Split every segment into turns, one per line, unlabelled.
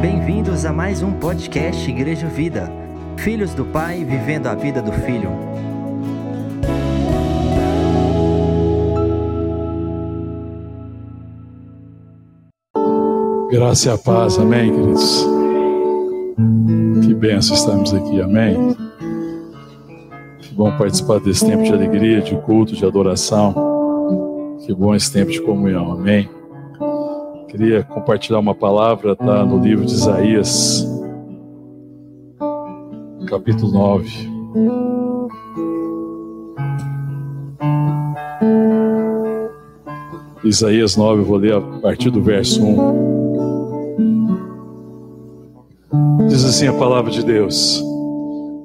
Bem-vindos a mais um podcast Igreja Vida. Filhos do Pai vivendo a vida do Filho.
Graça e a paz, amém, queridos. Que benção estamos aqui, amém. Que bom participar desse tempo de alegria, de culto, de adoração. Que bom esse tempo de comunhão, amém. Queria compartilhar uma palavra, tá no livro de Isaías, capítulo 9. Isaías 9, eu vou ler a partir do verso 1. Diz assim a palavra de Deus: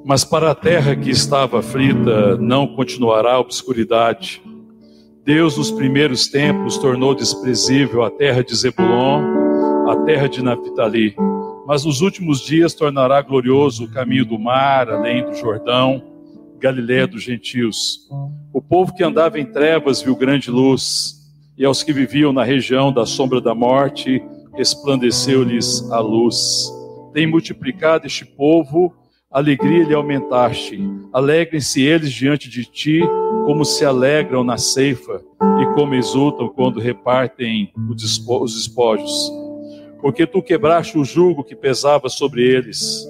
Mas para a terra que estava aflita não continuará a obscuridade Deus, nos primeiros tempos, tornou desprezível a terra de Zebulon, a terra de Naphtali, mas nos últimos dias tornará glorioso o caminho do mar, além do Jordão, Galiléia dos gentios. O povo que andava em trevas viu grande luz, e aos que viviam na região da sombra da morte, resplandeceu-lhes a luz. Tem multiplicado este povo, alegria lhe aumentaste. Alegrem-se eles diante de ti, como se alegram na ceifa e como exultam quando repartem os despojos. Porque tu quebraste o jugo que pesava sobre eles,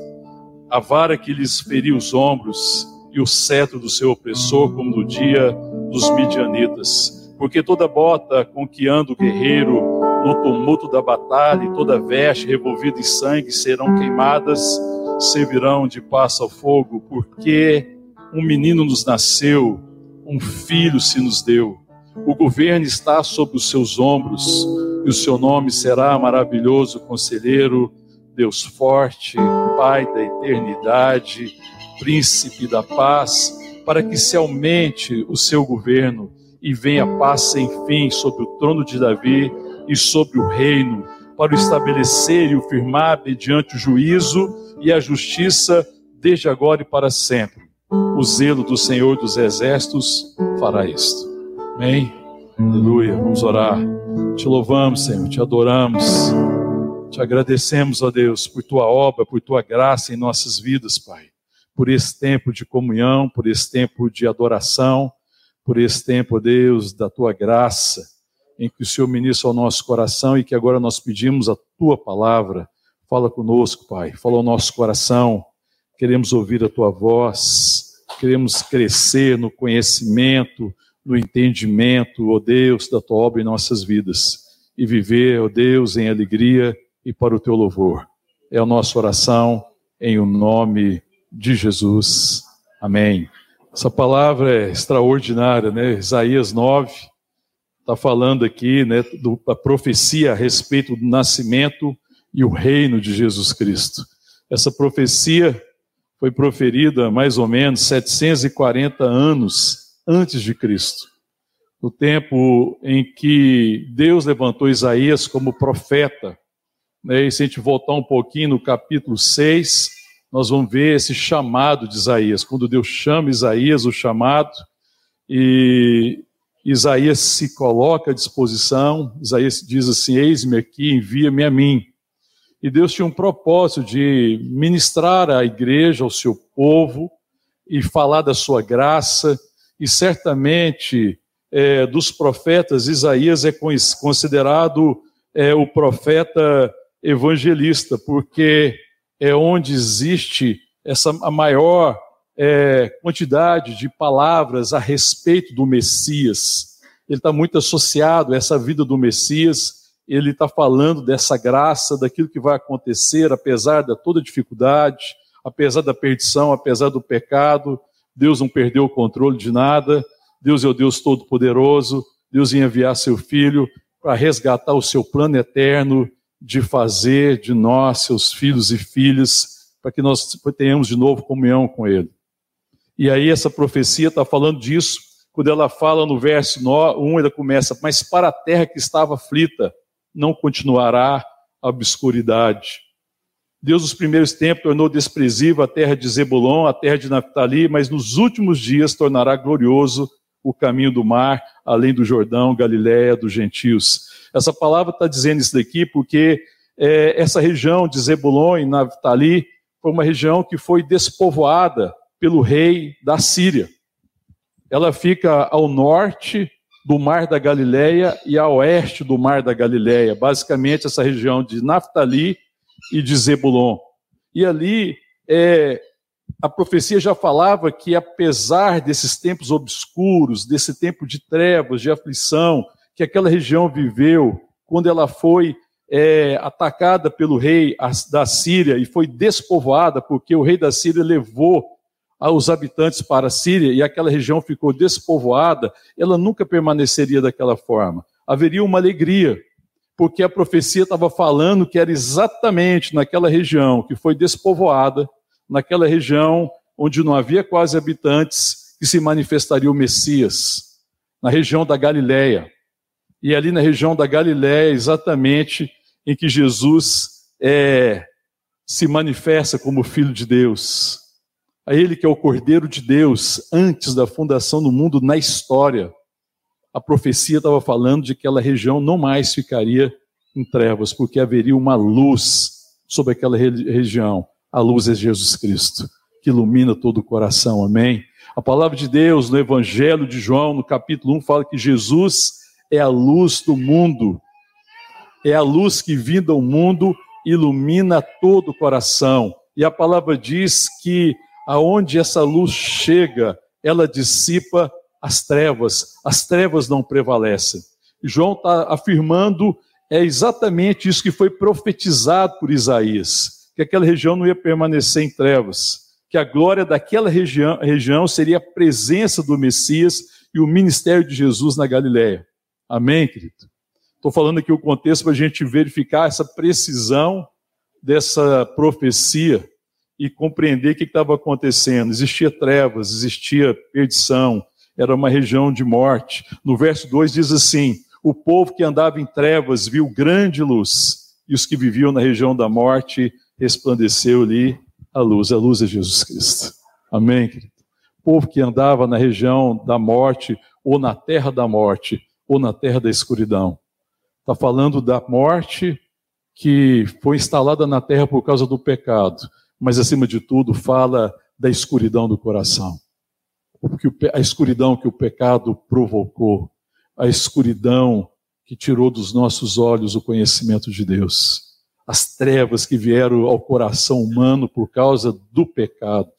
a vara que lhes feria os ombros e o cetro do seu opressor, como no dia dos midianitas. Porque toda bota com que anda o guerreiro no tumulto da batalha e toda veste revolvida em sangue serão queimadas, servirão de passa ao fogo, porque um menino nos nasceu um filho se nos deu. O governo está sobre os seus ombros, e o seu nome será maravilhoso conselheiro, Deus forte, Pai da eternidade, príncipe da paz, para que se aumente o seu governo e venha paz sem fim sobre o trono de Davi e sobre o reino, para o estabelecer e o firmar mediante o juízo e a justiça desde agora e para sempre o zelo do Senhor dos Exércitos fará isto. Amém? Aleluia. Vamos orar. Te louvamos, Senhor, te adoramos. Te agradecemos, ó Deus, por tua obra, por tua graça em nossas vidas, Pai. Por esse tempo de comunhão, por esse tempo de adoração, por esse tempo, ó Deus, da tua graça, em que o Senhor ministra ao nosso coração e que agora nós pedimos a tua palavra. Fala conosco, Pai. Fala ao nosso coração. Queremos ouvir a tua voz queremos crescer no conhecimento, no entendimento, ó Deus, da tua obra em nossas vidas e viver, ó Deus, em alegria e para o teu louvor. É a nossa oração em o nome de Jesus. Amém. Essa palavra é extraordinária, né? Isaías 9 está falando aqui, né, da profecia a respeito do nascimento e o reino de Jesus Cristo. Essa profecia foi proferida mais ou menos 740 anos antes de Cristo, no tempo em que Deus levantou Isaías como profeta. Né? E se a gente voltar um pouquinho no capítulo 6, nós vamos ver esse chamado de Isaías, quando Deus chama Isaías, o chamado, e Isaías se coloca à disposição, Isaías diz assim: Eis-me aqui, envia-me a mim. E Deus tinha um propósito de ministrar à igreja, ao seu povo, e falar da sua graça. E certamente, é, dos profetas, Isaías é considerado é, o profeta evangelista, porque é onde existe essa a maior é, quantidade de palavras a respeito do Messias. Ele está muito associado a essa vida do Messias ele está falando dessa graça, daquilo que vai acontecer, apesar de toda dificuldade, apesar da perdição, apesar do pecado. Deus não perdeu o controle de nada. Deus é o Deus Todo-Poderoso. Deus ia enviar seu Filho para resgatar o seu plano eterno de fazer de nós, seus filhos e filhas, para que nós tenhamos de novo comunhão com Ele. E aí essa profecia está falando disso, quando ela fala no verso 1, ela começa, mas para a terra que estava aflita, não continuará a obscuridade. Deus, nos primeiros tempos, tornou desprezível a terra de Zebulon, a terra de Naphtali, mas nos últimos dias tornará glorioso o caminho do mar, além do Jordão, Galiléia, dos gentios. Essa palavra está dizendo isso daqui porque é, essa região de Zebulon e Naftali foi uma região que foi despovoada pelo rei da Síria. Ela fica ao norte do Mar da Galileia e a oeste do Mar da Galileia, basicamente essa região de Naftali e de Zebulon. E ali é, a profecia já falava que, apesar desses tempos obscuros, desse tempo de trevas, de aflição, que aquela região viveu, quando ela foi é, atacada pelo rei da Síria e foi despovoada, porque o rei da Síria levou os habitantes para a Síria e aquela região ficou despovoada, ela nunca permaneceria daquela forma. Haveria uma alegria, porque a profecia estava falando que era exatamente naquela região que foi despovoada, naquela região onde não havia quase habitantes, que se manifestaria o Messias, na região da Galiléia. E ali na região da Galiléia, exatamente em que Jesus é, se manifesta como Filho de Deus a Ele que é o Cordeiro de Deus antes da fundação do mundo na história. A profecia estava falando de que aquela região não mais ficaria em trevas, porque haveria uma luz sobre aquela região. A luz é Jesus Cristo, que ilumina todo o coração. Amém? A palavra de Deus no Evangelho de João, no capítulo 1, fala que Jesus é a luz do mundo. É a luz que vinda ao mundo ilumina todo o coração. E a palavra diz que aonde essa luz chega, ela dissipa as trevas, as trevas não prevalecem. João está afirmando é exatamente isso que foi profetizado por Isaías, que aquela região não ia permanecer em trevas, que a glória daquela região, região seria a presença do Messias e o ministério de Jesus na Galiléia. Amém, querido? Estou falando aqui o contexto para a gente verificar essa precisão dessa profecia e compreender o que estava acontecendo. Existia trevas, existia perdição, era uma região de morte. No verso 2 diz assim: O povo que andava em trevas viu grande luz, e os que viviam na região da morte resplandeceu-lhe a luz. A luz é Jesus Cristo. Amém, querido? O povo que andava na região da morte, ou na terra da morte, ou na terra da escuridão. Está falando da morte que foi instalada na terra por causa do pecado mas acima de tudo fala da escuridão do coração. Porque a escuridão que o pecado provocou, a escuridão que tirou dos nossos olhos o conhecimento de Deus, as trevas que vieram ao coração humano por causa do pecado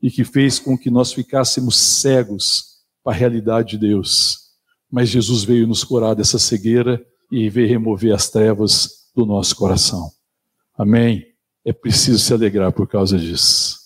e que fez com que nós ficássemos cegos para a realidade de Deus. Mas Jesus veio nos curar dessa cegueira e veio remover as trevas do nosso coração. Amém. É preciso se alegrar por causa disso.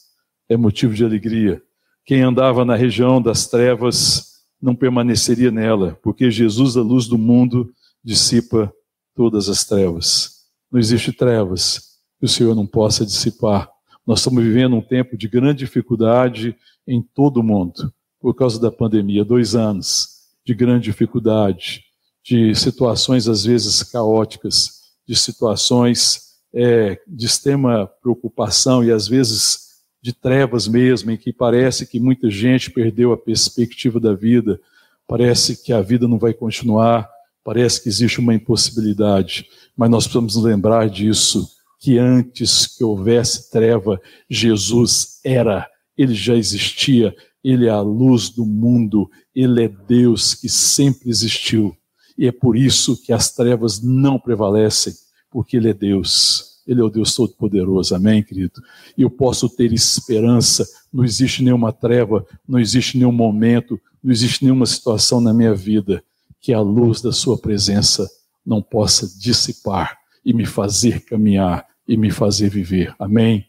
É motivo de alegria. Quem andava na região das trevas não permaneceria nela, porque Jesus, a luz do mundo, dissipa todas as trevas. Não existe trevas que o Senhor não possa dissipar. Nós estamos vivendo um tempo de grande dificuldade em todo o mundo, por causa da pandemia, dois anos de grande dificuldade, de situações às vezes caóticas, de situações é, de extrema preocupação e às vezes de trevas mesmo, em que parece que muita gente perdeu a perspectiva da vida, parece que a vida não vai continuar, parece que existe uma impossibilidade, mas nós precisamos lembrar disso, que antes que houvesse treva, Jesus era, ele já existia, ele é a luz do mundo, ele é Deus que sempre existiu. E é por isso que as trevas não prevalecem, porque Ele é Deus. Ele é o Deus Todo-Poderoso, amém, querido? E eu posso ter esperança, não existe nenhuma treva, não existe nenhum momento, não existe nenhuma situação na minha vida que a luz da Sua presença não possa dissipar e me fazer caminhar e me fazer viver, amém?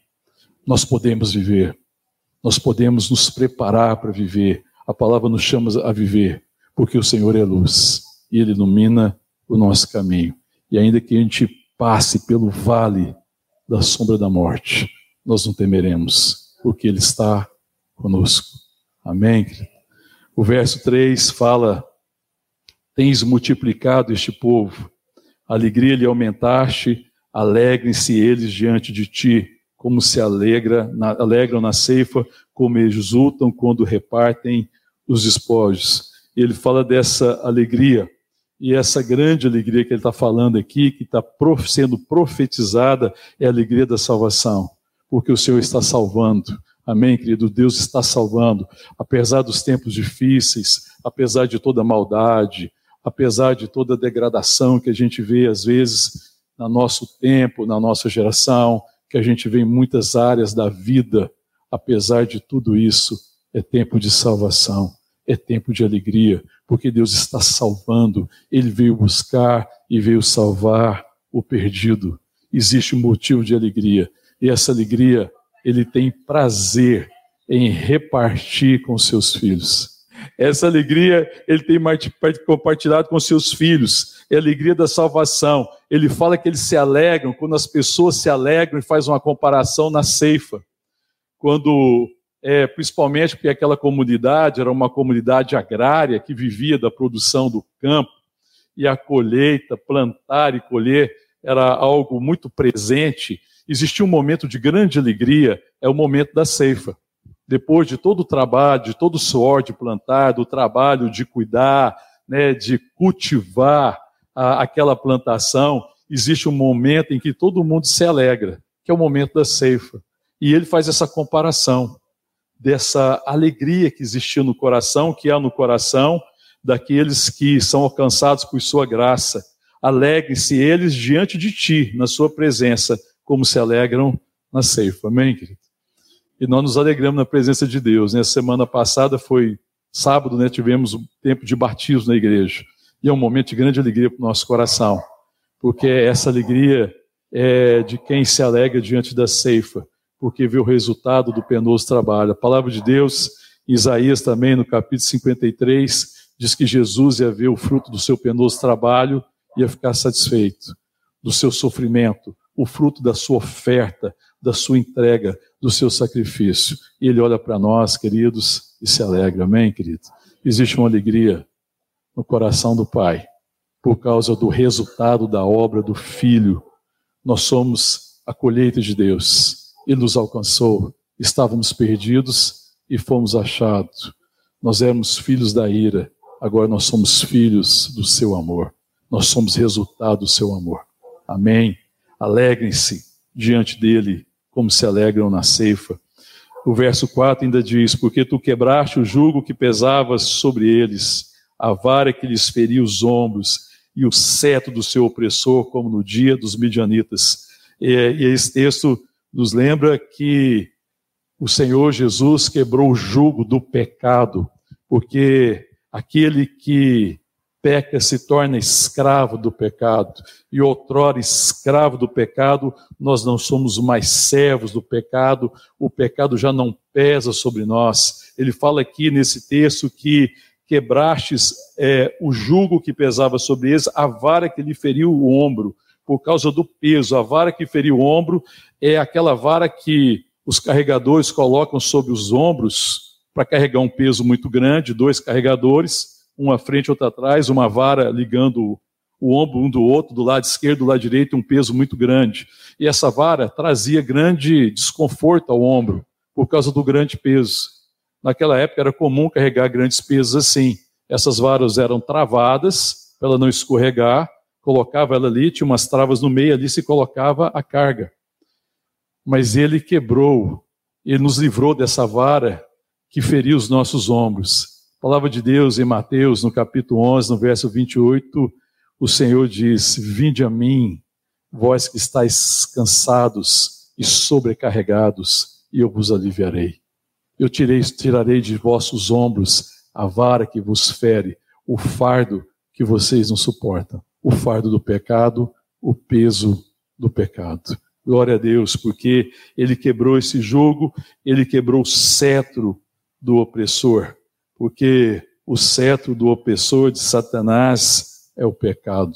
Nós podemos viver, nós podemos nos preparar para viver, a palavra nos chama a viver, porque o Senhor é luz e Ele ilumina o nosso caminho. E ainda que a gente passe pelo vale da sombra da morte, nós não temeremos, porque Ele está conosco. Amém? O verso 3 fala: Tens multiplicado este povo, alegria lhe aumentaste, alegrem-se eles diante de ti, como se alegra, na, alegram na ceifa, como exultam quando repartem os despojos. Ele fala dessa alegria E essa grande alegria que ele está falando aqui, que está sendo profetizada, é a alegria da salvação, porque o Senhor está salvando. Amém, querido? Deus está salvando. Apesar dos tempos difíceis, apesar de toda a maldade, apesar de toda a degradação que a gente vê às vezes no nosso tempo, na nossa geração, que a gente vê em muitas áreas da vida, apesar de tudo isso, é tempo de salvação, é tempo de alegria, porque Deus está salvando, Ele veio buscar e veio salvar o perdido. Existe um motivo de alegria, e essa alegria Ele tem prazer em repartir com seus filhos. Essa alegria ele tem compartilhado com seus filhos, é a alegria da salvação. Ele fala que eles se alegram quando as pessoas se alegram e faz uma comparação na ceifa. Quando é, principalmente porque aquela comunidade era uma comunidade agrária que vivia da produção do campo, e a colheita, plantar e colher, era algo muito presente. Existia um momento de grande alegria, é o momento da ceifa. Depois de todo o trabalho, de todo o suor de plantar, do trabalho de cuidar, né, de cultivar a, aquela plantação, existe um momento em que todo mundo se alegra, que é o momento da ceifa. E ele faz essa comparação dessa alegria que existiu no coração, que há no coração daqueles que são alcançados por sua graça. Alegre-se eles diante de ti, na sua presença, como se alegram na ceifa. Amém, querido? E nós nos alegramos na presença de Deus. Né? Semana passada foi sábado, né? tivemos um tempo de batismo na igreja. E é um momento de grande alegria para o nosso coração, porque essa alegria é de quem se alegra diante da ceifa porque vê o resultado do penoso trabalho. A palavra de Deus, Isaías também, no capítulo 53, diz que Jesus ia ver o fruto do seu penoso trabalho e ia ficar satisfeito do seu sofrimento, o fruto da sua oferta, da sua entrega, do seu sacrifício. E ele olha para nós, queridos, e se alegra. Amém, querido? Existe uma alegria no coração do Pai por causa do resultado da obra do Filho. Nós somos a colheita de Deus ele nos alcançou. Estávamos perdidos e fomos achados. Nós éramos filhos da ira, agora nós somos filhos do seu amor. Nós somos resultado do seu amor. Amém. Alegrem-se diante dele, como se alegram na ceifa. O verso 4 ainda diz: Porque tu quebraste o jugo que pesava sobre eles, a vara que lhes feria os ombros, e o cetro do seu opressor, como no dia dos midianitas. E, e esse texto nos lembra que o Senhor Jesus quebrou o jugo do pecado, porque aquele que peca se torna escravo do pecado, e outrora escravo do pecado, nós não somos mais servos do pecado, o pecado já não pesa sobre nós. Ele fala aqui nesse texto que quebrastes é, o jugo que pesava sobre eles, a vara que lhe feriu o ombro por causa do peso. A vara que feriu o ombro é aquela vara que os carregadores colocam sobre os ombros para carregar um peso muito grande, dois carregadores, um à frente outro atrás, uma vara ligando o ombro um do outro, do lado esquerdo, do lado direito, um peso muito grande. E essa vara trazia grande desconforto ao ombro, por causa do grande peso. Naquela época era comum carregar grandes pesos assim. Essas varas eram travadas para ela não escorregar, colocava ela ali, tinha umas travas no meio, ali se colocava a carga. Mas ele quebrou, ele nos livrou dessa vara que feriu os nossos ombros. A palavra de Deus em Mateus, no capítulo 11, no verso 28, o Senhor diz: Vinde a mim, vós que estáis cansados e sobrecarregados, e eu vos aliviarei. Eu tirei, tirarei de vossos ombros a vara que vos fere, o fardo que vocês não suportam o fardo do pecado, o peso do pecado. Glória a Deus, porque ele quebrou esse jogo, ele quebrou o cetro do opressor, porque o cetro do opressor de Satanás é o pecado.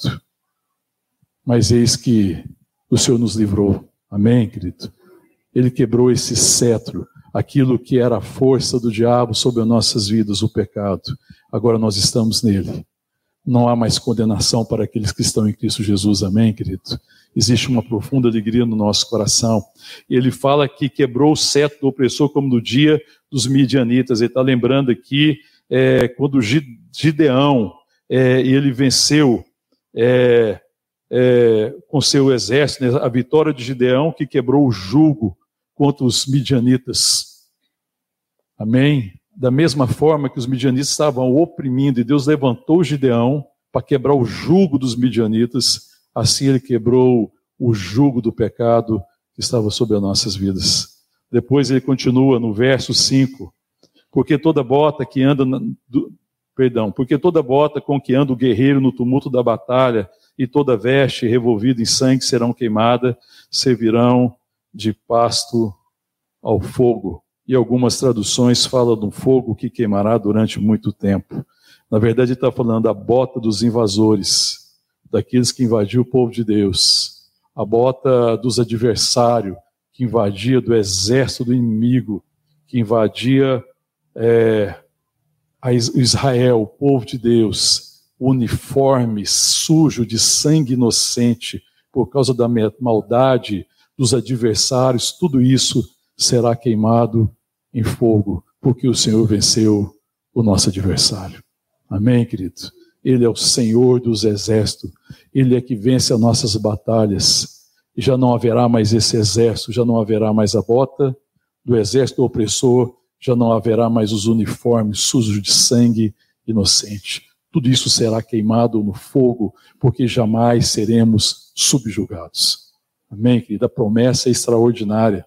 Mas eis que o Senhor nos livrou. Amém, querido? Ele quebrou esse cetro, aquilo que era a força do diabo sobre as nossas vidas, o pecado. Agora nós estamos nele não há mais condenação para aqueles que estão em Cristo Jesus, amém, querido? Existe uma profunda alegria no nosso coração. E ele fala que quebrou o cetro do opressor como no dia dos midianitas. Ele está lembrando aqui é, quando Gideão é, ele venceu é, é, com seu exército, né, a vitória de Gideão que quebrou o jugo contra os midianitas. Amém? Da mesma forma que os midianitas estavam oprimindo e Deus levantou Gideão para quebrar o jugo dos midianitas, assim ele quebrou o jugo do pecado que estava sobre as nossas vidas. Depois ele continua no verso 5, porque toda bota que anda, na, do, perdão, porque toda bota com que anda o guerreiro no tumulto da batalha e toda veste revolvida em sangue serão queimada, servirão de pasto ao fogo. E algumas traduções falam de um fogo que queimará durante muito tempo. Na verdade, está falando a bota dos invasores, daqueles que invadiu o povo de Deus, a bota dos adversários, que invadia do exército do inimigo, que invadia é, Israel, o povo de Deus, uniforme, sujo de sangue inocente, por causa da maldade dos adversários, tudo isso será queimado em fogo, porque o Senhor venceu o nosso adversário. Amém, querido? Ele é o Senhor dos exércitos, ele é que vence as nossas batalhas. E já não haverá mais esse exército, já não haverá mais a bota do exército opressor, já não haverá mais os uniformes sujos de sangue inocente. Tudo isso será queimado no fogo, porque jamais seremos subjugados. Amém, querida? A promessa é extraordinária.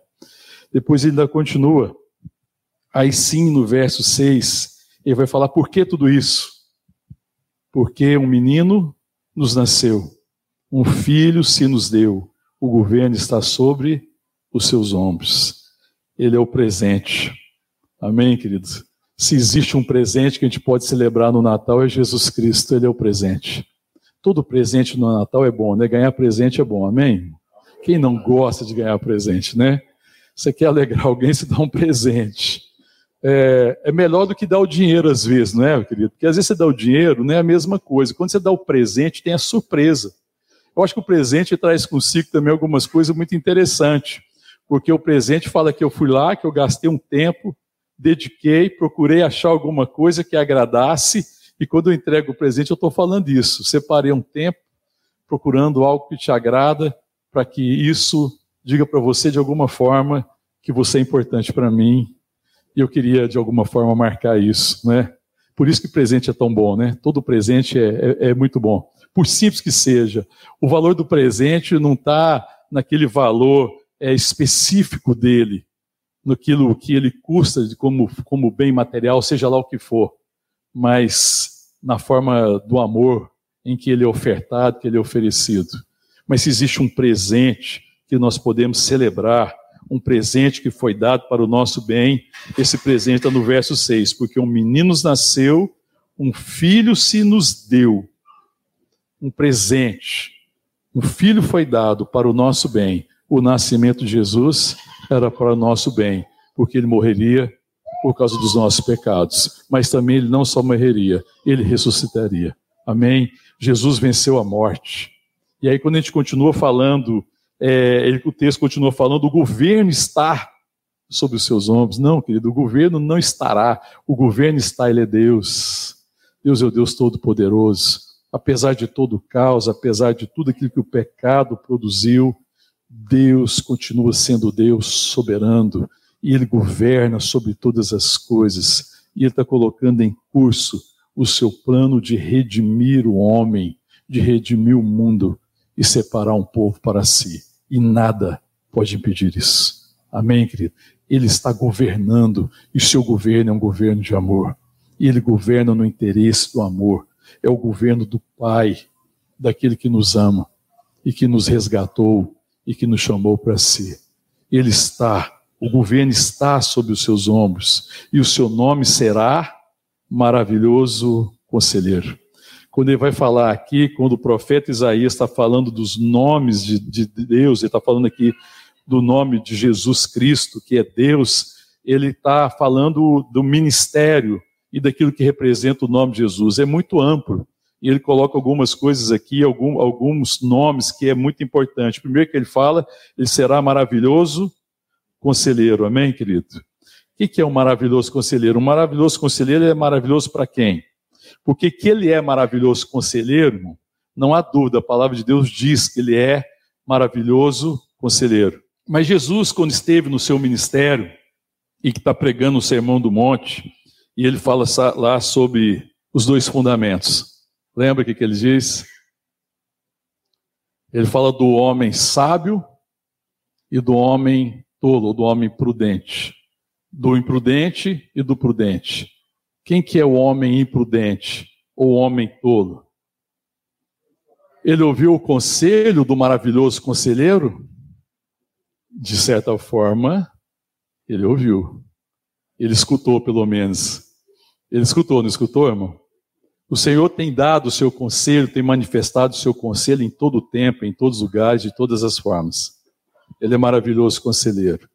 Depois ele ainda continua. Aí sim, no verso 6, ele vai falar por que tudo isso? Porque um menino nos nasceu, um filho se nos deu, o governo está sobre os seus ombros. Ele é o presente. Amém, queridos? Se existe um presente que a gente pode celebrar no Natal, é Jesus Cristo, ele é o presente. Todo presente no Natal é bom, né? Ganhar presente é bom, amém? Quem não gosta de ganhar presente, né? Você quer alegrar alguém, se dá um presente. É, é, melhor do que dar o dinheiro às vezes, não é, querido? Porque às vezes você dá o dinheiro, não é a mesma coisa. Quando você dá o presente, tem a surpresa. Eu acho que o presente traz consigo também algumas coisas muito interessantes. Porque o presente fala que eu fui lá, que eu gastei um tempo, dediquei, procurei achar alguma coisa que agradasse, e quando eu entrego o presente, eu estou falando isso. Separei um tempo procurando algo que te agrada, para que isso diga para você de alguma forma que você é importante para mim, e eu queria de alguma forma marcar isso, né? Por isso que presente é tão bom, né? Todo presente é, é, é muito bom. Por simples que seja, o valor do presente não está naquele valor é, específico dele, naquilo que ele custa como, como bem material, seja lá o que for, mas na forma do amor em que ele é ofertado, que ele é oferecido. Mas se existe um presente que nós podemos celebrar, um presente que foi dado para o nosso bem, esse presente está no verso 6, porque um menino nos nasceu, um filho se nos deu, um presente, um filho foi dado para o nosso bem. O nascimento de Jesus era para o nosso bem, porque ele morreria por causa dos nossos pecados. Mas também ele não só morreria, ele ressuscitaria. Amém? Jesus venceu a morte. E aí, quando a gente continua falando, é, ele, o texto continua falando, o governo está sobre os seus ombros. Não, querido, o governo não estará. O governo está, ele é Deus. Deus é o Deus Todo-Poderoso. Apesar de todo o caos, apesar de tudo aquilo que o pecado produziu, Deus continua sendo Deus soberano e Ele governa sobre todas as coisas. E Ele está colocando em curso o seu plano de redimir o homem, de redimir o mundo e separar um povo para si. E nada pode impedir isso. Amém, querido? Ele está governando e seu governo é um governo de amor. E ele governa no interesse do amor. É o governo do Pai, daquele que nos ama e que nos resgatou e que nos chamou para si. Ele está, o governo está sobre os seus ombros, e o seu nome será maravilhoso conselheiro. Quando ele vai falar aqui, quando o profeta Isaías está falando dos nomes de, de Deus, ele está falando aqui do nome de Jesus Cristo, que é Deus, ele está falando do ministério e daquilo que representa o nome de Jesus. É muito amplo e ele coloca algumas coisas aqui, algum, alguns nomes que é muito importante. Primeiro que ele fala, ele será maravilhoso conselheiro. Amém, querido? O que é um maravilhoso conselheiro? Um maravilhoso conselheiro é maravilhoso para quem? Porque que ele é maravilhoso conselheiro, irmão, não há dúvida, a palavra de Deus diz que ele é maravilhoso conselheiro. Mas Jesus, quando esteve no seu ministério e que está pregando o Sermão do Monte, e ele fala lá sobre os dois fundamentos. Lembra o que, que ele diz? Ele fala do homem sábio e do homem tolo, do homem prudente. Do imprudente e do prudente. Quem que é o homem imprudente ou o homem tolo? Ele ouviu o conselho do maravilhoso conselheiro? De certa forma, ele ouviu. Ele escutou, pelo menos. Ele escutou, não escutou, irmão? O Senhor tem dado o seu conselho, tem manifestado o seu conselho em todo o tempo, em todos os lugares, de todas as formas. Ele é maravilhoso conselheiro.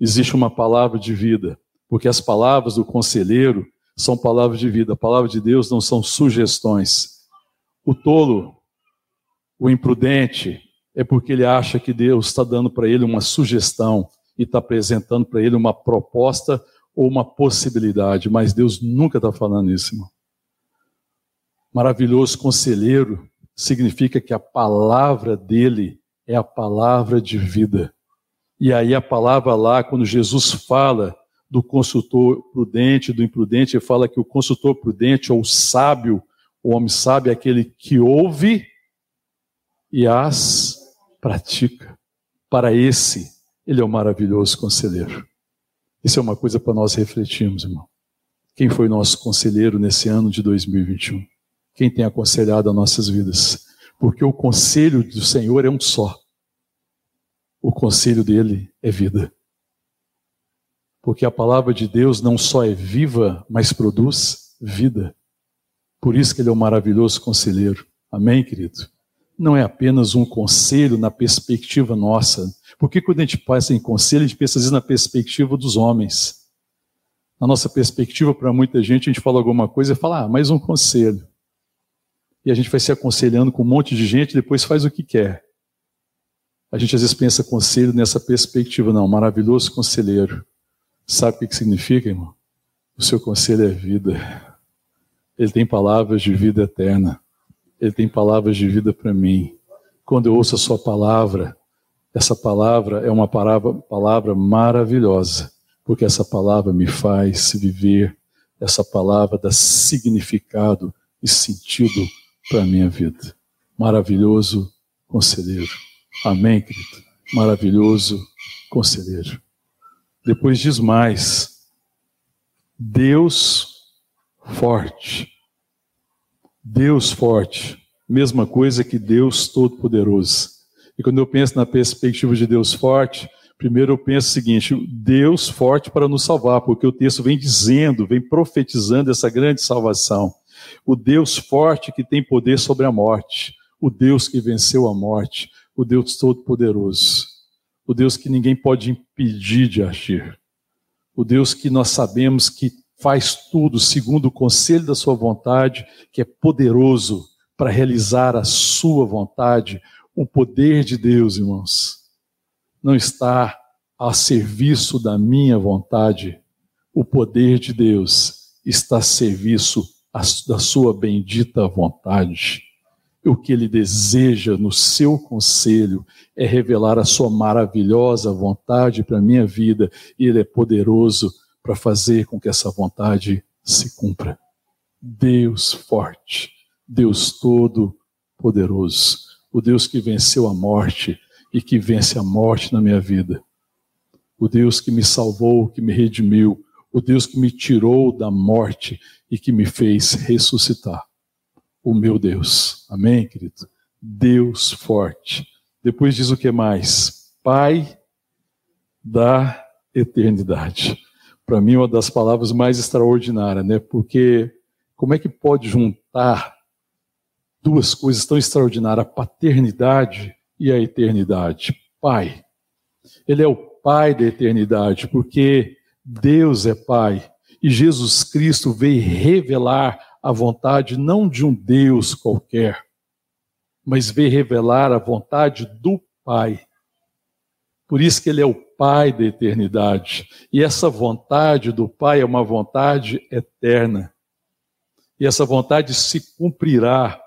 Existe uma palavra de vida, porque as palavras do conselheiro são palavras de vida. A palavra de Deus não são sugestões. O tolo, o imprudente, é porque ele acha que Deus está dando para ele uma sugestão e está apresentando para ele uma proposta ou uma possibilidade, mas Deus nunca está falando isso, irmão. Maravilhoso conselheiro significa que a palavra dele é a palavra de vida. E aí a palavra lá, quando Jesus fala do consultor prudente, do imprudente, ele fala que o consultor prudente ou sábio, o homem sábio é aquele que ouve e as pratica. Para esse, ele é o maravilhoso conselheiro. Isso é uma coisa para nós refletirmos, irmão. Quem foi nosso conselheiro nesse ano de 2021? Quem tem aconselhado as nossas vidas? Porque o conselho do Senhor é um só. O conselho dele é vida. Porque a palavra de Deus não só é viva, mas produz vida. Por isso que ele é um maravilhoso conselheiro. Amém, querido? Não é apenas um conselho na perspectiva nossa, porque quando a gente pensa em conselho, a gente pensa às vezes na perspectiva dos homens. Na nossa perspectiva, para muita gente, a gente fala alguma coisa e fala, ah, mais um conselho. E a gente vai se aconselhando com um monte de gente e depois faz o que quer. A gente às vezes pensa conselho nessa perspectiva, não, maravilhoso conselheiro. Sabe o que, significa, irmão? O seu conselho é vida. Ele tem palavras de vida eterna. Ele tem palavras de vida para mim. Quando eu ouço a sua palavra, essa palavra é uma palavra, palavra maravilhosa, porque essa palavra me faz viver, essa palavra dá significado e sentido para a minha vida. Maravilhoso conselheiro. Amém, querido? Maravilhoso conselheiro. Depois diz mais: Deus forte. Deus forte. Mesma coisa que Deus todo-poderoso. E quando eu penso na perspectiva de Deus forte, primeiro eu penso o seguinte: Deus forte para nos salvar, porque o texto vem dizendo, vem profetizando essa grande salvação. O Deus forte que tem poder sobre a morte, o Deus que venceu a morte, o Deus todo-poderoso, o Deus que ninguém pode impedir de agir, o Deus que nós sabemos que faz tudo segundo o conselho da sua vontade, que é poderoso para realizar a sua vontade, o poder de Deus, irmãos, não está a serviço da minha vontade. O poder de Deus está a serviço da sua bendita vontade. O que ele deseja no seu conselho é revelar a sua maravilhosa vontade para a minha vida, e ele é poderoso para fazer com que essa vontade se cumpra. Deus forte, Deus todo poderoso o Deus que venceu a morte e que vence a morte na minha vida. O Deus que me salvou, que me redimiu, o Deus que me tirou da morte e que me fez ressuscitar. O meu Deus. Amém, querido? Deus forte. Depois diz o que mais? Pai da eternidade. Para mim, uma das palavras mais extraordinárias, né? Porque como é que pode juntar duas coisas tão extraordinárias: a paternidade e a eternidade. Pai. Ele é o Pai da eternidade, porque Deus é Pai. E Jesus Cristo veio revelar a vontade não de um Deus qualquer, mas veio revelar a vontade do Pai. Por isso que ele é o Pai da eternidade. E essa vontade do Pai é uma vontade eterna. E essa vontade se cumprirá,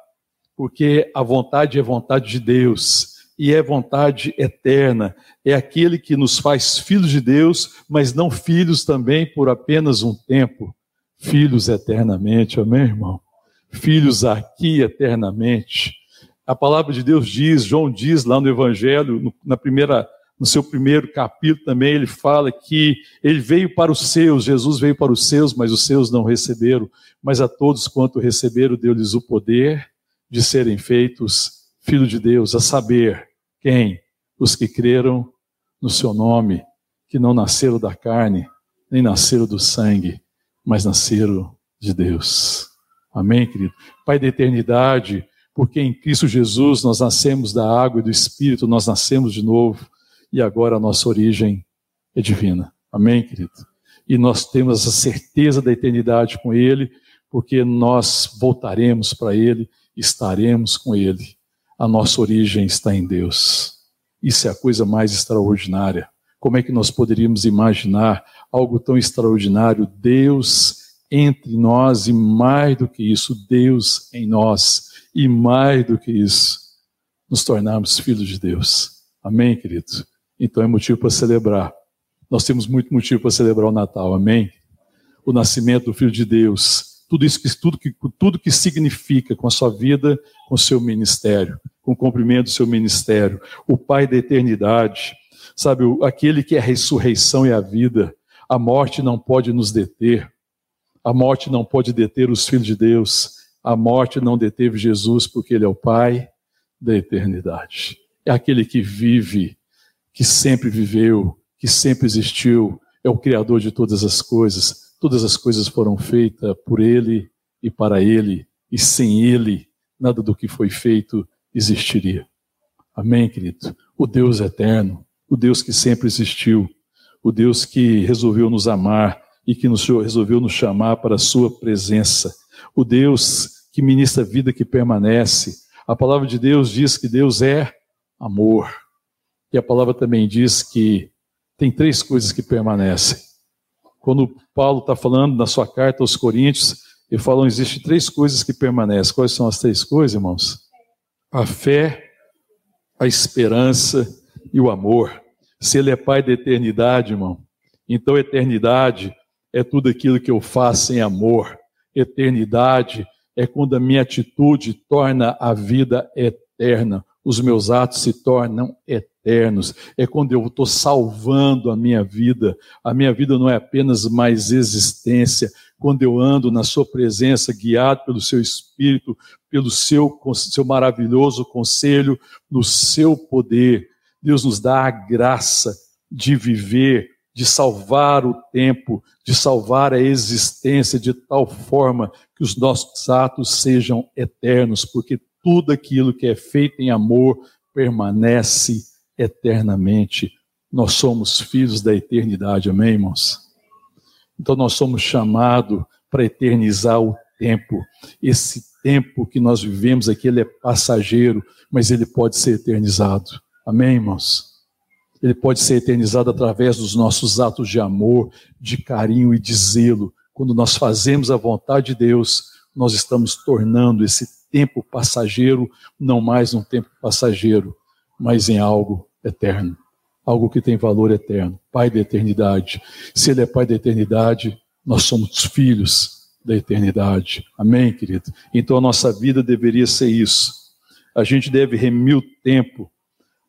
porque a vontade é vontade de Deus e é vontade eterna. É aquele que nos faz filhos de Deus, mas não filhos também por apenas um tempo. Filhos eternamente, amém, irmão? Filhos aqui eternamente. A palavra de Deus diz, João diz lá no Evangelho, na primeira, no seu primeiro capítulo também, ele fala que ele veio para os seus, Jesus veio para os seus, mas os seus não receberam. Mas a todos quanto receberam, deu-lhes o poder de serem feitos filhos de Deus, a saber, quem? Os que creram no seu nome, que não nasceram da carne, nem nasceram do sangue, mas nasceram de Deus. Amém, querido? Pai da eternidade, porque em Cristo Jesus nós nascemos da água e do Espírito, nós nascemos de novo e agora a nossa origem é divina. Amém, querido? E nós temos a certeza da eternidade com Ele, porque nós voltaremos para Ele, estaremos com Ele a nossa origem está em Deus. Isso é a coisa mais extraordinária. Como é que nós poderíamos imaginar algo tão extraordinário? Deus entre nós e mais do que isso, Deus em nós e mais do que isso, nos tornarmos filhos de Deus. Amém, querido? Então é motivo para celebrar. Nós temos muito motivo para celebrar o Natal, amém? O nascimento do Filho de Deus, tudo isso que tudo que tudo que significa com a sua vida, com o seu ministério, com o cumprimento do seu ministério, o Pai da eternidade, sabe, aquele que é a ressurreição e a vida, a morte não pode nos deter. A morte não pode deter os filhos de Deus. A morte não deteve Jesus porque ele é o Pai da eternidade. É aquele que vive, que sempre viveu, que sempre existiu, é o criador de todas as coisas Todas as coisas foram feitas por Ele e para Ele, e sem Ele, nada do que foi feito existiria. Amém, querido? O Deus eterno, o Deus que sempre existiu, o Deus que resolveu nos amar e que nos, resolveu nos chamar para a Sua presença, o Deus que ministra a vida que permanece. A palavra de Deus diz que Deus é amor. E a palavra também diz que tem três coisas que permanecem: quando Paulo está falando na sua carta aos Coríntios, ele fala: existem três coisas que permanecem. Quais são as três coisas, irmãos? A fé, a esperança e o amor. Se ele é pai da eternidade, irmão, então eternidade é tudo aquilo que eu faço em amor. Eternidade é quando a minha atitude torna a vida eterna, os meus atos se tornam eternos é quando eu estou salvando a minha vida. A minha vida não é apenas mais existência, quando eu ando na Sua presença, guiado pelo Seu Espírito, pelo Seu, seu maravilhoso conselho, no Seu poder. Deus nos dá a graça de viver, de salvar o tempo, de salvar a existência de tal forma que os nossos atos sejam eternos, porque tudo aquilo que é feito em amor permanece eternamente. Nós somos filhos da eternidade, amém, irmãos? Então nós somos chamados para eternizar o tempo. Esse tempo que nós vivemos aqui, ele é passageiro, mas ele pode ser eternizado. Amém, irmãos? Ele pode ser eternizado através dos nossos atos de amor, de carinho e de zelo. Quando nós fazemos a vontade de Deus, nós estamos tornando esse tempo passageiro não mais um tempo passageiro, mas em algo eterno, algo que tem valor eterno, Pai da eternidade. Se Ele é Pai da eternidade, nós somos filhos da eternidade. Amém, querido? Então a nossa vida deveria ser isso. A gente deve remir o tempo.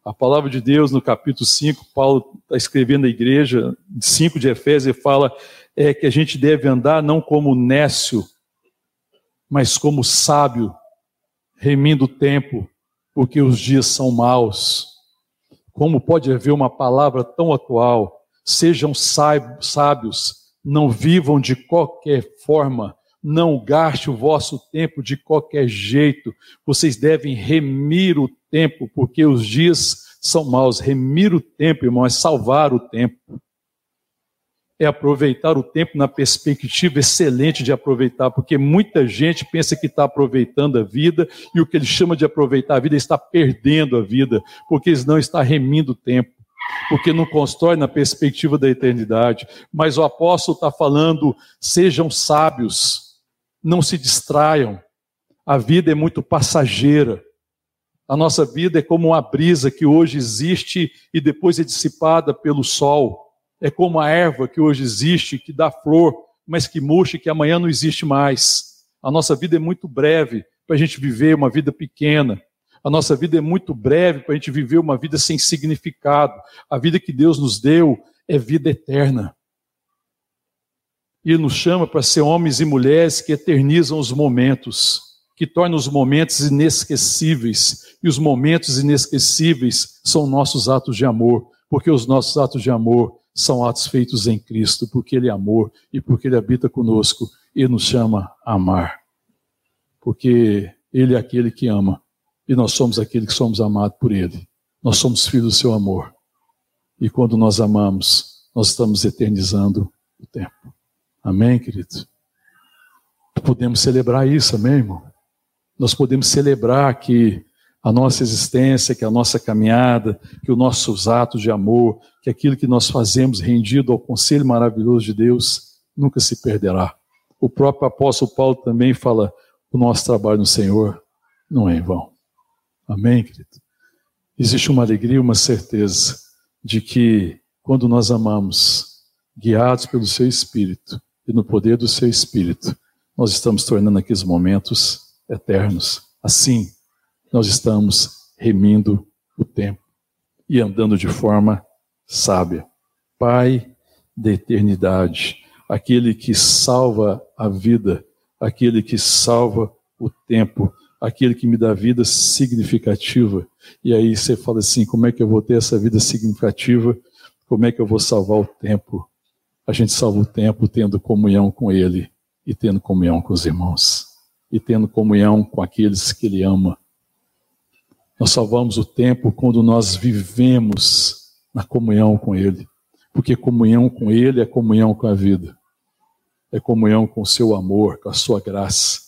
A palavra de Deus, no capítulo 5, Paulo está escrevendo à igreja, 5 de Efésios, e fala é, que a gente deve andar não como nécio, mas como sábio, remindo o tempo, porque os dias são maus. Como pode haver uma palavra tão atual? Sejam sábios, não vivam de qualquer forma, não gaste o vosso tempo de qualquer jeito. Vocês devem remir o tempo, porque os dias são maus. Remir o tempo, irmão, é salvar o tempo é aproveitar o tempo na perspectiva excelente de aproveitar, porque muita gente pensa que está aproveitando a vida e o que ele chama de aproveitar a vida está perdendo a vida, porque eles não está remindo o tempo, porque não constrói na perspectiva da eternidade. Mas o apóstolo está falando: sejam sábios, Não se distraiam. A vida é muito passageira. A nossa vida é como uma brisa que hoje existe e depois é dissipada pelo sol. É como a erva que hoje existe, que dá flor, mas que murcha e que amanhã não existe mais. A nossa vida é muito breve para a gente viver uma vida pequena. A nossa vida é muito breve para a gente viver uma vida sem significado. A vida que Deus nos deu é vida eterna. E nos chama para ser homens e mulheres que eternizam os momentos, que tornam os momentos inesquecíveis. E os momentos inesquecíveis são nossos atos de amor, porque os nossos atos de amor são atos feitos em Cristo, porque Ele é amor e porque Ele habita conosco e nos chama a amar. Porque Ele é aquele que ama e nós somos aquele que somos amados por Ele. Nós somos filhos do Seu amor. E quando nós amamos, nós estamos eternizando o tempo. Amém, querido? Podemos celebrar isso, amém, irmão? Nós podemos celebrar que a nossa existência, que a nossa caminhada, que os nossos atos de amor, que aquilo que nós fazemos rendido ao conselho maravilhoso de Deus, nunca se perderá. O próprio apóstolo Paulo também fala: o nosso trabalho no Senhor não é em vão. Amém, querido? Existe uma alegria, uma certeza de que quando nós amamos, guiados pelo Seu Espírito e no poder do Seu Espírito, nós estamos tornando aqueles momentos eternos. Assim, nós estamos remindo o tempo e andando de forma sábia. Pai da eternidade, aquele que salva a vida, aquele que salva o tempo, aquele que me dá vida significativa. E aí você fala assim: como é que eu vou ter essa vida significativa? Como é que eu vou salvar o tempo? A gente salva o tempo tendo comunhão com Ele e tendo comunhão com os irmãos e tendo comunhão com aqueles que Ele ama nós salvamos o tempo quando nós vivemos na comunhão com Ele. Porque comunhão com Ele é comunhão com a vida. É comunhão com o seu amor, com a sua graça.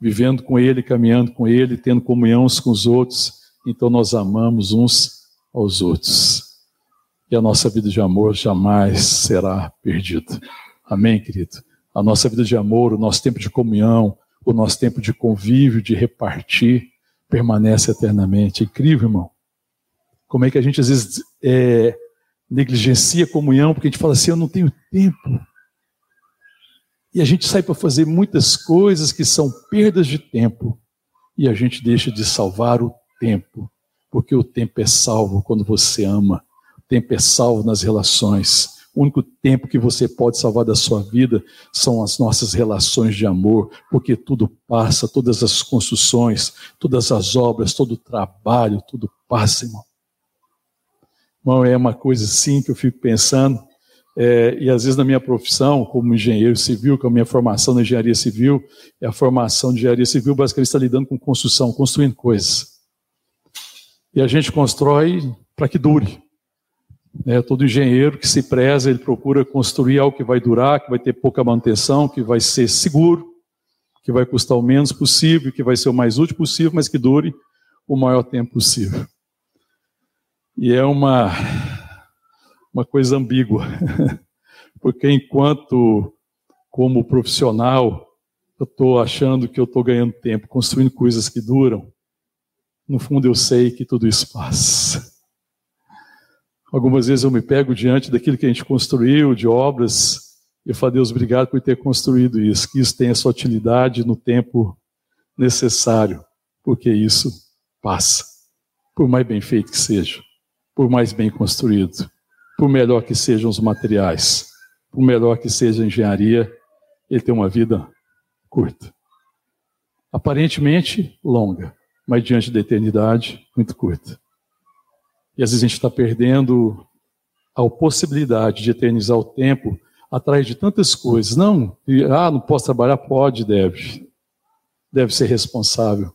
Vivendo com Ele, caminhando com Ele, tendo comunhão uns com os outros, então nós amamos uns aos outros. E a nossa vida de amor jamais será perdida. Amém, querido? A nossa vida de amor, o nosso tempo de comunhão, o nosso tempo de convívio, de repartir, permanece eternamente. Incrível, irmão. Como é que a gente às vezes é, negligencia a comunhão porque a gente fala assim: eu não tenho tempo. E a gente sai para fazer muitas coisas que são perdas de tempo e a gente deixa de salvar o tempo, porque o tempo é salvo quando você ama, tempo é salvo nas relações. O único tempo que você pode salvar da sua vida são as nossas relações de amor, porque tudo passa, todas as construções, todas as obras, todo o trabalho, tudo passa, irmão. Irmão, é uma coisa assim que eu fico pensando, é, e às vezes na minha profissão, como engenheiro civil, com a minha formação na engenharia civil, e a formação de engenharia civil basicamente está lidando com construção, construindo coisas. E a gente constrói para que dure. Né, todo engenheiro que se preza, ele procura construir algo que vai durar, que vai ter pouca manutenção, que vai ser seguro, que vai custar o menos possível, que vai ser o mais útil possível, mas que dure o maior tempo possível. E é uma, uma coisa ambígua, porque enquanto, como profissional, eu estou achando que eu estou ganhando tempo, construindo coisas que duram, no fundo eu sei que tudo isso passa. Algumas vezes eu me pego diante daquilo que a gente construiu, de obras, e eu falo, Deus, obrigado por ter construído isso, que isso tenha sua utilidade no tempo necessário, porque isso passa. Por mais bem feito que seja, por mais bem construído, por melhor que sejam os materiais, por melhor que seja a engenharia, ele tem uma vida curta. Aparentemente longa, mas diante da eternidade, muito curta. E às vezes a gente está perdendo a possibilidade de eternizar o tempo atrás de tantas coisas. Não, ah, não posso trabalhar? Pode, deve. Deve ser responsável.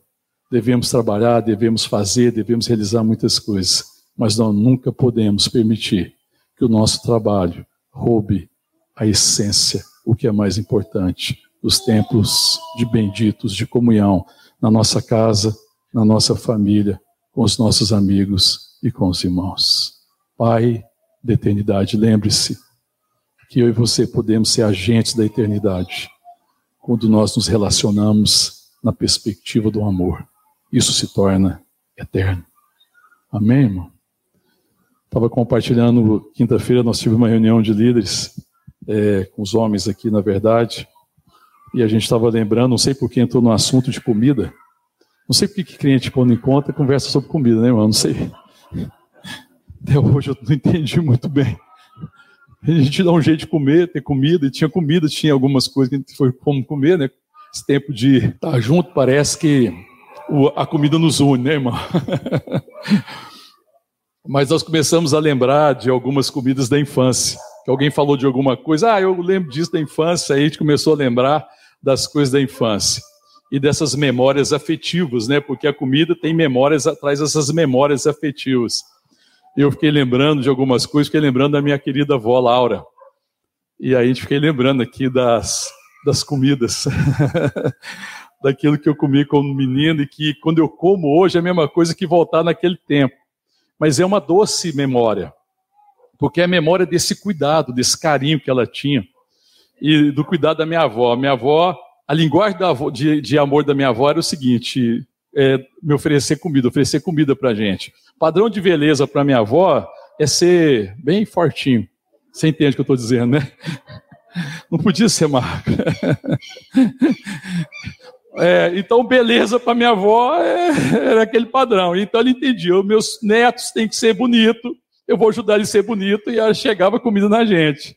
Devemos trabalhar, devemos fazer, devemos realizar muitas coisas. Mas nós nunca podemos permitir que o nosso trabalho roube a essência, o que é mais importante, os tempos de benditos, de comunhão, na nossa casa, na nossa família, com os nossos amigos e com os irmãos. Pai da eternidade, lembre-se que eu e você podemos ser agentes da eternidade. quando nós nos relacionamos na perspectiva do amor. Isso se torna eterno. Amém, irmão? Estava compartilhando, quinta-feira nós tivemos uma reunião de líderes é, com os homens aqui, na verdade, e a gente estava lembrando, não sei por que entrou no assunto de comida. Não sei por que cliente quando encontra conversa sobre comida, né, irmão? Não sei. Até hoje eu não entendi muito bem. A gente dá um jeito de comer, ter comida, e tinha comida, tinha algumas coisas que a gente foi como comer, né? Esse tempo de estar junto parece que a comida nos une, né, irmão? Mas nós começamos a lembrar de algumas comidas da infância. Alguém falou de alguma coisa, ah, eu lembro disso da infância, aí a gente começou a lembrar das coisas da infância e dessas memórias afetivas, né? Porque a comida tem memórias atrás dessas memórias afetivas. Eu fiquei lembrando de algumas coisas, fiquei lembrando da minha querida avó Laura. E aí a gente fiquei lembrando aqui das, das comidas, daquilo que eu comi como menino e que quando eu como hoje é a mesma coisa que voltar naquele tempo. Mas é uma doce memória, porque é a memória desse cuidado, desse carinho que ela tinha e do cuidado da minha avó. Minha avó, a linguagem avó, de, de, amor da minha avó era o seguinte: é, me oferecer comida, oferecer comida para gente. Padrão de beleza para minha avó é ser bem fortinho. Você entende o que eu estou dizendo, né? Não podia ser magro. É, então, beleza para minha avó é, era aquele padrão. Então, ele entendia: meus netos têm que ser bonitos, eu vou ajudar ele a ser bonito, e ela chegava comida na gente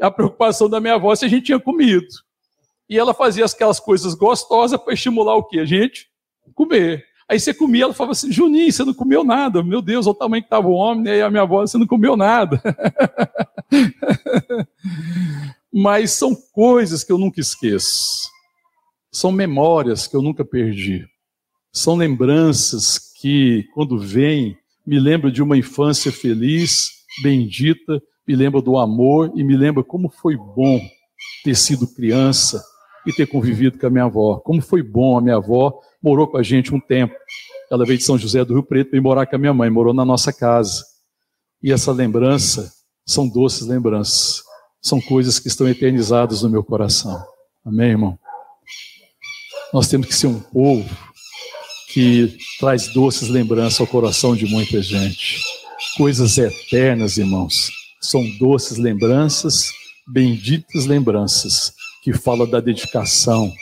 a preocupação da minha avó se a gente tinha comido. E ela fazia aquelas coisas gostosas para estimular o quê? A gente comer. Aí você comia, ela falava assim, Juninho, você não comeu nada. Meu Deus, olha o tamanho que estava o homem, né? e a minha avó, você não comeu nada. Mas são coisas que eu nunca esqueço. São memórias que eu nunca perdi. São lembranças que, quando vêm, me lembro de uma infância feliz, bendita, me lembra do amor e me lembra como foi bom ter sido criança e ter convivido com a minha avó. Como foi bom, a minha avó morou com a gente um tempo. Ela veio de São José do Rio Preto e morar com a minha mãe, morou na nossa casa. E essa lembrança são doces lembranças. São coisas que estão eternizadas no meu coração. Amém, irmão? Nós temos que ser um povo que traz doces lembranças ao coração de muita gente. Coisas eternas, irmãos são doces lembranças, benditas lembranças, que fala da dedicação,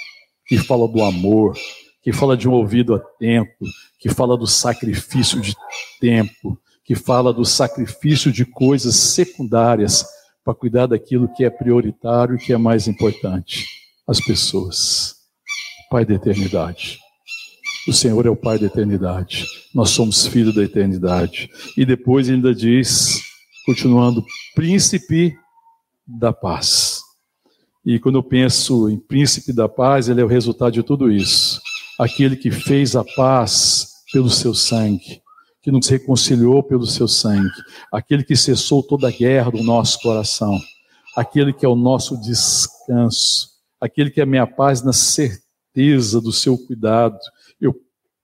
que fala do amor, que fala de um ouvido atento, que fala do sacrifício de tempo, que fala do sacrifício de coisas secundárias para cuidar daquilo que é prioritário e que é mais importante, as pessoas. Pai da eternidade. O Senhor é o Pai da eternidade. Nós somos filhos da eternidade. E depois ainda diz continuando, príncipe da paz. E quando eu penso em príncipe da paz, ele é o resultado de tudo isso. Aquele que fez a paz pelo seu sangue, que nos reconciliou pelo seu sangue, aquele que cessou toda a guerra do nosso coração, aquele que é o nosso descanso, aquele que é a minha paz na certeza do seu cuidado. Eu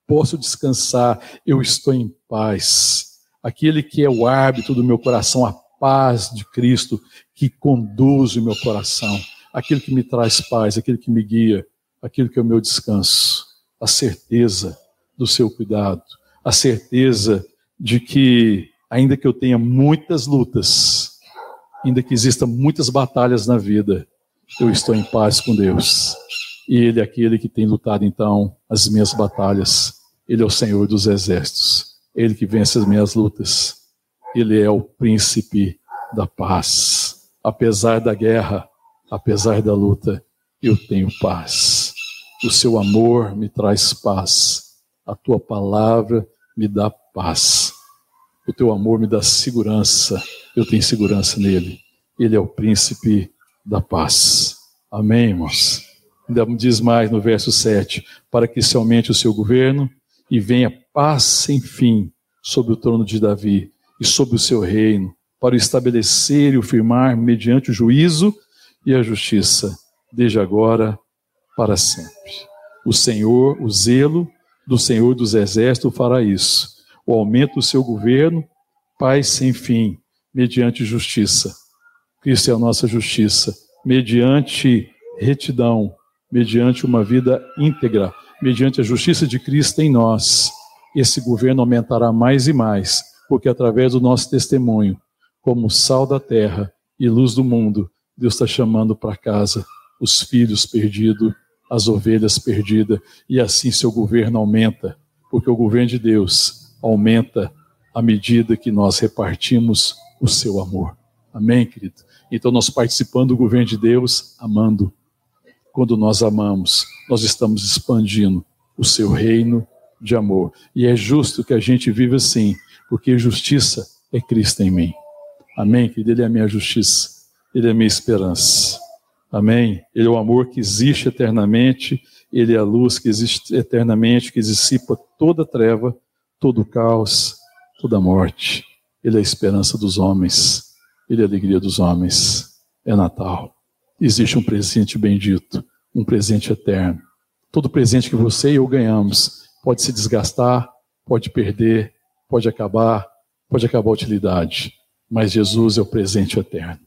posso descansar, eu estou em paz. Aquele que é o árbitro do meu coração, a paz de Cristo que conduz o meu coração, aquele que me traz paz, aquele que me guia, aquele que é o meu descanso, a certeza do seu cuidado, a certeza de que, ainda que eu tenha muitas lutas, ainda que existam muitas batalhas na vida, eu estou em paz com Deus. E Ele é aquele que tem lutado, então, as minhas batalhas. Ele é o Senhor dos exércitos. Ele que vence as minhas lutas. Ele é o príncipe da paz. Apesar da guerra, apesar da luta, eu tenho paz. O seu amor me traz paz. A tua palavra me dá paz. O teu amor me dá segurança. Eu tenho segurança nele. Ele é o príncipe da paz. Amém, irmãos? Ainda diz mais no verso 7: para que se aumente o seu governo e venha paz sem fim sobre o trono de Davi e sobre o seu reino, para o estabelecer e o firmar mediante o juízo e a justiça, desde agora para sempre. O Senhor, o zelo do Senhor dos exércitos fará isso. O aumento do seu governo, paz sem fim, mediante justiça. Cristo é a nossa justiça, mediante retidão, mediante uma vida íntegra, mediante a justiça de Cristo em nós, esse governo aumentará mais e mais, porque através do nosso testemunho, como sal da terra e luz do mundo, Deus está chamando para casa os filhos perdidos, as ovelhas perdidas, e assim seu governo aumenta, porque o governo de Deus aumenta à medida que nós repartimos o seu amor. Amém, querido? Então, nós participando do governo de Deus, amando. Quando nós amamos, nós estamos expandindo o seu reino de amor. E é justo que a gente viva assim, porque justiça é Cristo em mim. Amém, querido? Ele é a minha justiça, ele é a minha esperança. Amém? Ele é o amor que existe eternamente, ele é a luz que existe eternamente, que dissipa toda treva, todo caos, toda morte. Ele é a esperança dos homens. Ele é a alegria dos homens. É Natal. Existe um presente bendito, um presente eterno. Todo presente que você e eu ganhamos pode se desgastar, pode perder, pode acabar, pode acabar a utilidade. Mas Jesus é o presente eterno.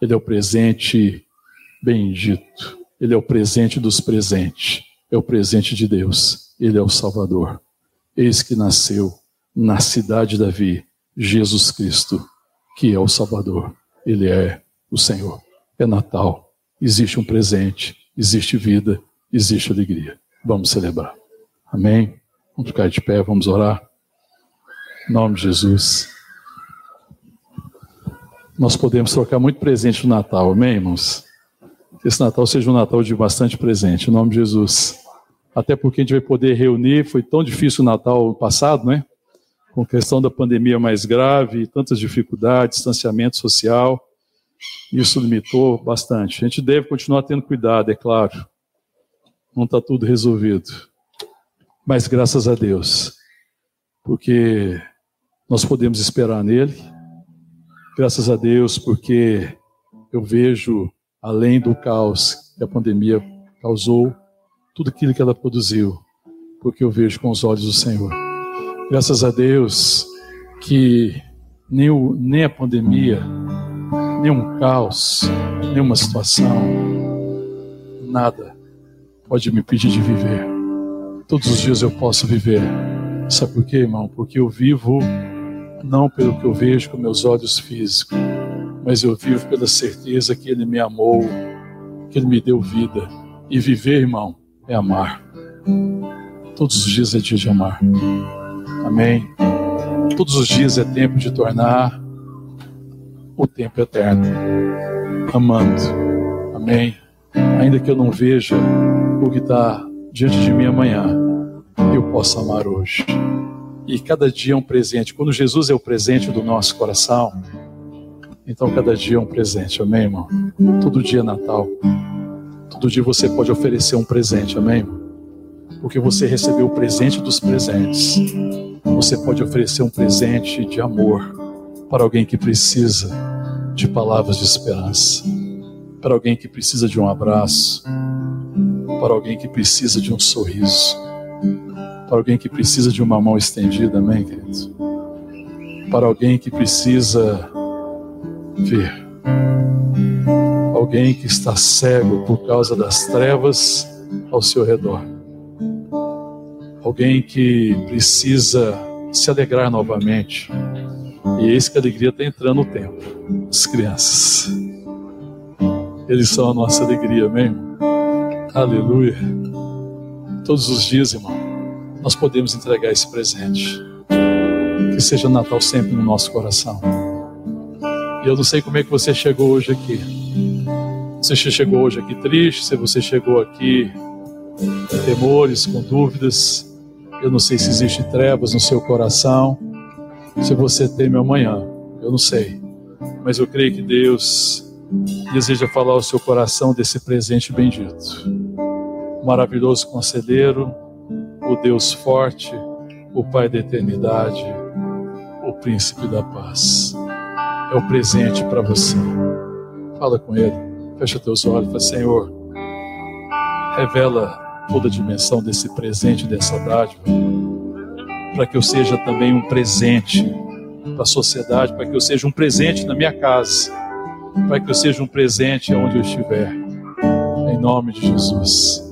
Ele é o presente bendito. Ele é o presente dos presentes. É o presente de Deus. Ele é o Salvador. Eis que nasceu na cidade de Davi Jesus Cristo, que é o Salvador. Ele é o Senhor. É Natal. Existe um presente, existe vida, existe alegria. Vamos celebrar. Amém? Vamos ficar de pé, vamos orar. Em nome de Jesus. Nós podemos trocar muito presente no Natal, amém, irmãos? Que esse Natal seja um Natal de bastante presente, em nome de Jesus. Até porque a gente vai poder reunir, foi tão difícil o Natal passado, né? com a questão da pandemia mais grave, tantas dificuldades, distanciamento social, isso limitou bastante. A gente deve continuar tendo cuidado, é claro. Não está tudo resolvido. Mas graças a Deus, porque nós podemos esperar nele. Graças a Deus, porque eu vejo, além do caos que a pandemia causou, tudo aquilo que ela produziu, porque eu vejo com os olhos do Senhor. Graças a Deus que nem, o, nem a pandemia, nem um caos, nenhuma situação, nada pode me impedir de viver. Todos os dias eu posso viver. Sabe por quê, irmão? Porque eu vivo não pelo que eu vejo com meus olhos físicos, mas eu vivo pela certeza que Ele me amou, que Ele me deu vida. E viver, irmão, é amar. Todos os dias é dia de amar. Amém. Todos os dias é tempo de tornar o tempo eterno, amando. Amém. Ainda que eu não veja o que está diante de mim amanhã, eu posso amar hoje. E cada dia é um presente. Quando Jesus é o presente do nosso coração, então cada dia é um presente. Amém, irmão? Todo dia é Natal. Todo dia você pode oferecer um presente. Amém, irmão? Porque você recebeu o presente dos presentes você pode oferecer um presente de amor para alguém que precisa de palavras de esperança, para alguém que precisa de um abraço, para alguém que precisa de um sorriso, para alguém que precisa de uma mão estendida, amém, querido? Para alguém que precisa ver, alguém que está cego por causa das trevas ao seu redor alguém que precisa se alegrar novamente. E eis que a alegria está entrando no tempo. As crianças. Eles são a nossa alegria, amém? Aleluia. Todos os dias, irmão, nós podemos entregar esse presente. Que seja Natal sempre no nosso coração. E eu não sei como é que você chegou hoje aqui. Você chegou hoje aqui triste, se você chegou aqui com temores, com dúvidas. Eu não sei se existe trevas no seu coração, se você teme amanhã. Eu não sei. Mas eu creio que Deus deseja falar ao seu coração desse presente bendito. O maravilhoso conselheiro, o Deus forte, o Pai da eternidade, o príncipe da paz. É o presente para você. Fala com ele. Fecha teus olhos fala, Senhor, revela toda a dimensão desse presente, dessa dádiva, para que eu seja também um presente para a sociedade, para que eu seja um presente na minha casa, para que eu seja um presente onde eu estiver. Em nome de Jesus.